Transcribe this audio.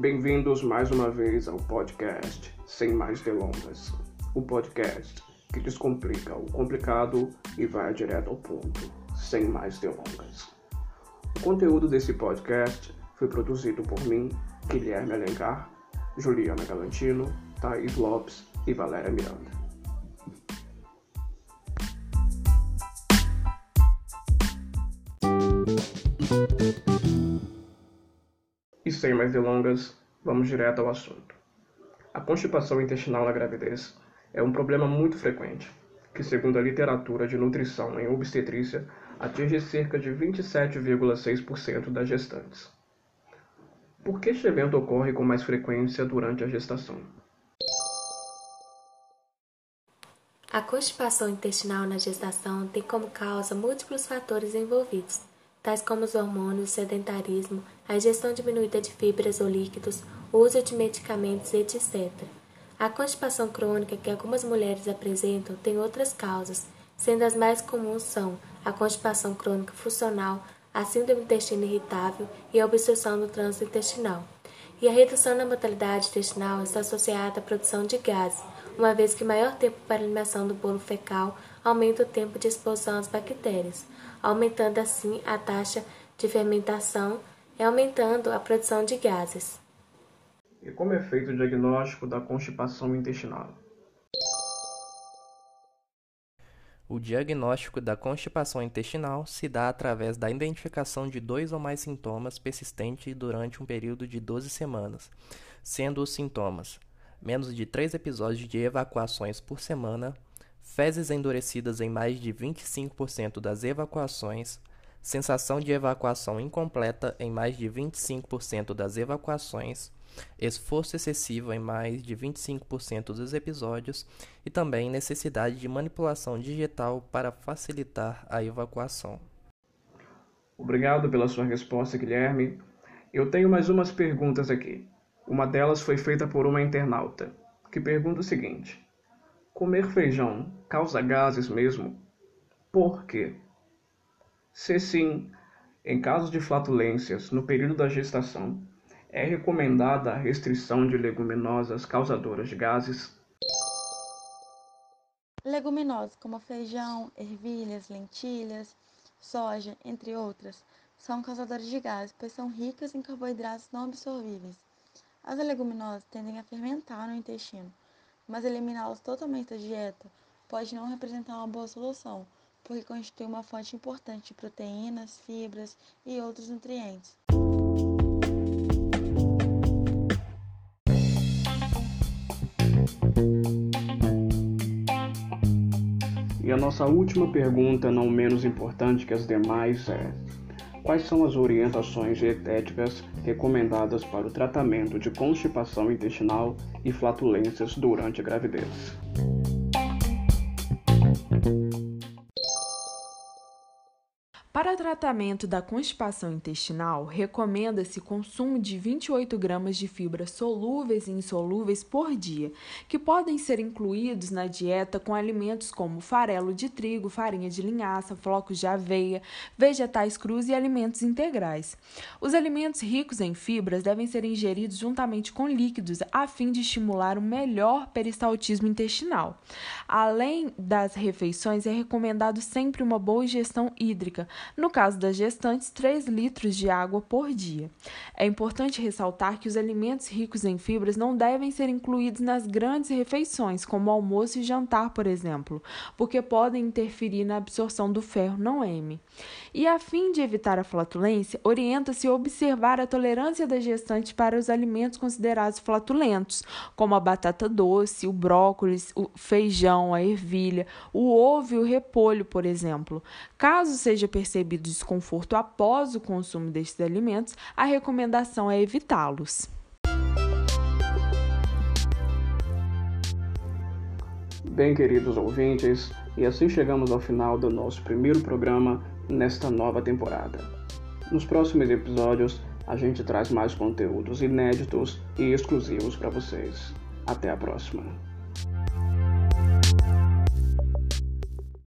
Bem-vindos mais uma vez ao podcast Sem Mais Delongas. O podcast que descomplica o complicado e vai direto ao ponto, sem mais delongas. O conteúdo desse podcast foi produzido por mim, Guilherme Alencar, Juliana Galantino, Thaís Lopes e Valéria Miranda. Sem mais delongas, vamos direto ao assunto. A constipação intestinal na gravidez é um problema muito frequente, que, segundo a literatura de nutrição em obstetrícia, atinge cerca de 27,6% das gestantes. Por que este evento ocorre com mais frequência durante a gestação? A constipação intestinal na gestação tem como causa múltiplos fatores envolvidos, tais como os hormônios, sedentarismo, a ingestão diminuída de fibras ou líquidos, o uso de medicamentos, etc. A constipação crônica que algumas mulheres apresentam tem outras causas, sendo as mais comuns são a constipação crônica funcional, a síndrome do intestino irritável e a obstrução do trânsito intestinal. E a redução na mortalidade intestinal está associada à produção de gases, uma vez que maior tempo para eliminação do bolo fecal aumenta o tempo de exposição às bactérias, aumentando assim a taxa de fermentação e aumentando a produção de gases. E como é feito o diagnóstico da constipação intestinal? O diagnóstico da constipação intestinal se dá através da identificação de dois ou mais sintomas persistentes durante um período de 12 semanas, sendo os sintomas menos de 3 episódios de evacuações por semana, fezes endurecidas em mais de 25% das evacuações, sensação de evacuação incompleta em mais de 25% das evacuações, esforço excessivo em mais de 25% dos episódios e também necessidade de manipulação digital para facilitar a evacuação. Obrigado pela sua resposta, Guilherme. Eu tenho mais umas perguntas aqui. Uma delas foi feita por uma internauta, que pergunta o seguinte: Comer feijão causa gases mesmo? Por quê? Se sim, em casos de flatulências no período da gestação, é recomendada a restrição de leguminosas causadoras de gases? Leguminosas como feijão, ervilhas, lentilhas, soja, entre outras, são causadoras de gases, pois são ricas em carboidratos não absorvíveis. As leguminosas tendem a fermentar no intestino, mas eliminá-los totalmente da dieta pode não representar uma boa solução, porque constitui uma fonte importante de proteínas, fibras e outros nutrientes. E a nossa última pergunta, não menos importante que as demais, é: quais são as orientações dietéticas recomendadas para o tratamento de constipação intestinal e flatulências durante a gravidez? Para tratamento da constipação intestinal, recomenda-se consumo de 28 gramas de fibras solúveis e insolúveis por dia, que podem ser incluídos na dieta com alimentos como farelo de trigo, farinha de linhaça, flocos de aveia, vegetais crus e alimentos integrais. Os alimentos ricos em fibras devem ser ingeridos juntamente com líquidos a fim de estimular o melhor peristaltismo intestinal. Além das refeições, é recomendado sempre uma boa ingestão hídrica no caso das gestantes, 3 litros de água por dia. É importante ressaltar que os alimentos ricos em fibras não devem ser incluídos nas grandes refeições, como almoço e jantar, por exemplo, porque podem interferir na absorção do ferro não M. E a fim de evitar a flatulência, orienta-se observar a tolerância da gestante para os alimentos considerados flatulentos, como a batata doce, o brócolis, o feijão, a ervilha, o ovo e o repolho, por exemplo. Caso seja percebido desconforto após o consumo destes alimentos, a recomendação é evitá-los. Bem, queridos ouvintes, e assim chegamos ao final do nosso primeiro programa nesta nova temporada. Nos próximos episódios, a gente traz mais conteúdos inéditos e exclusivos para vocês. Até a próxima!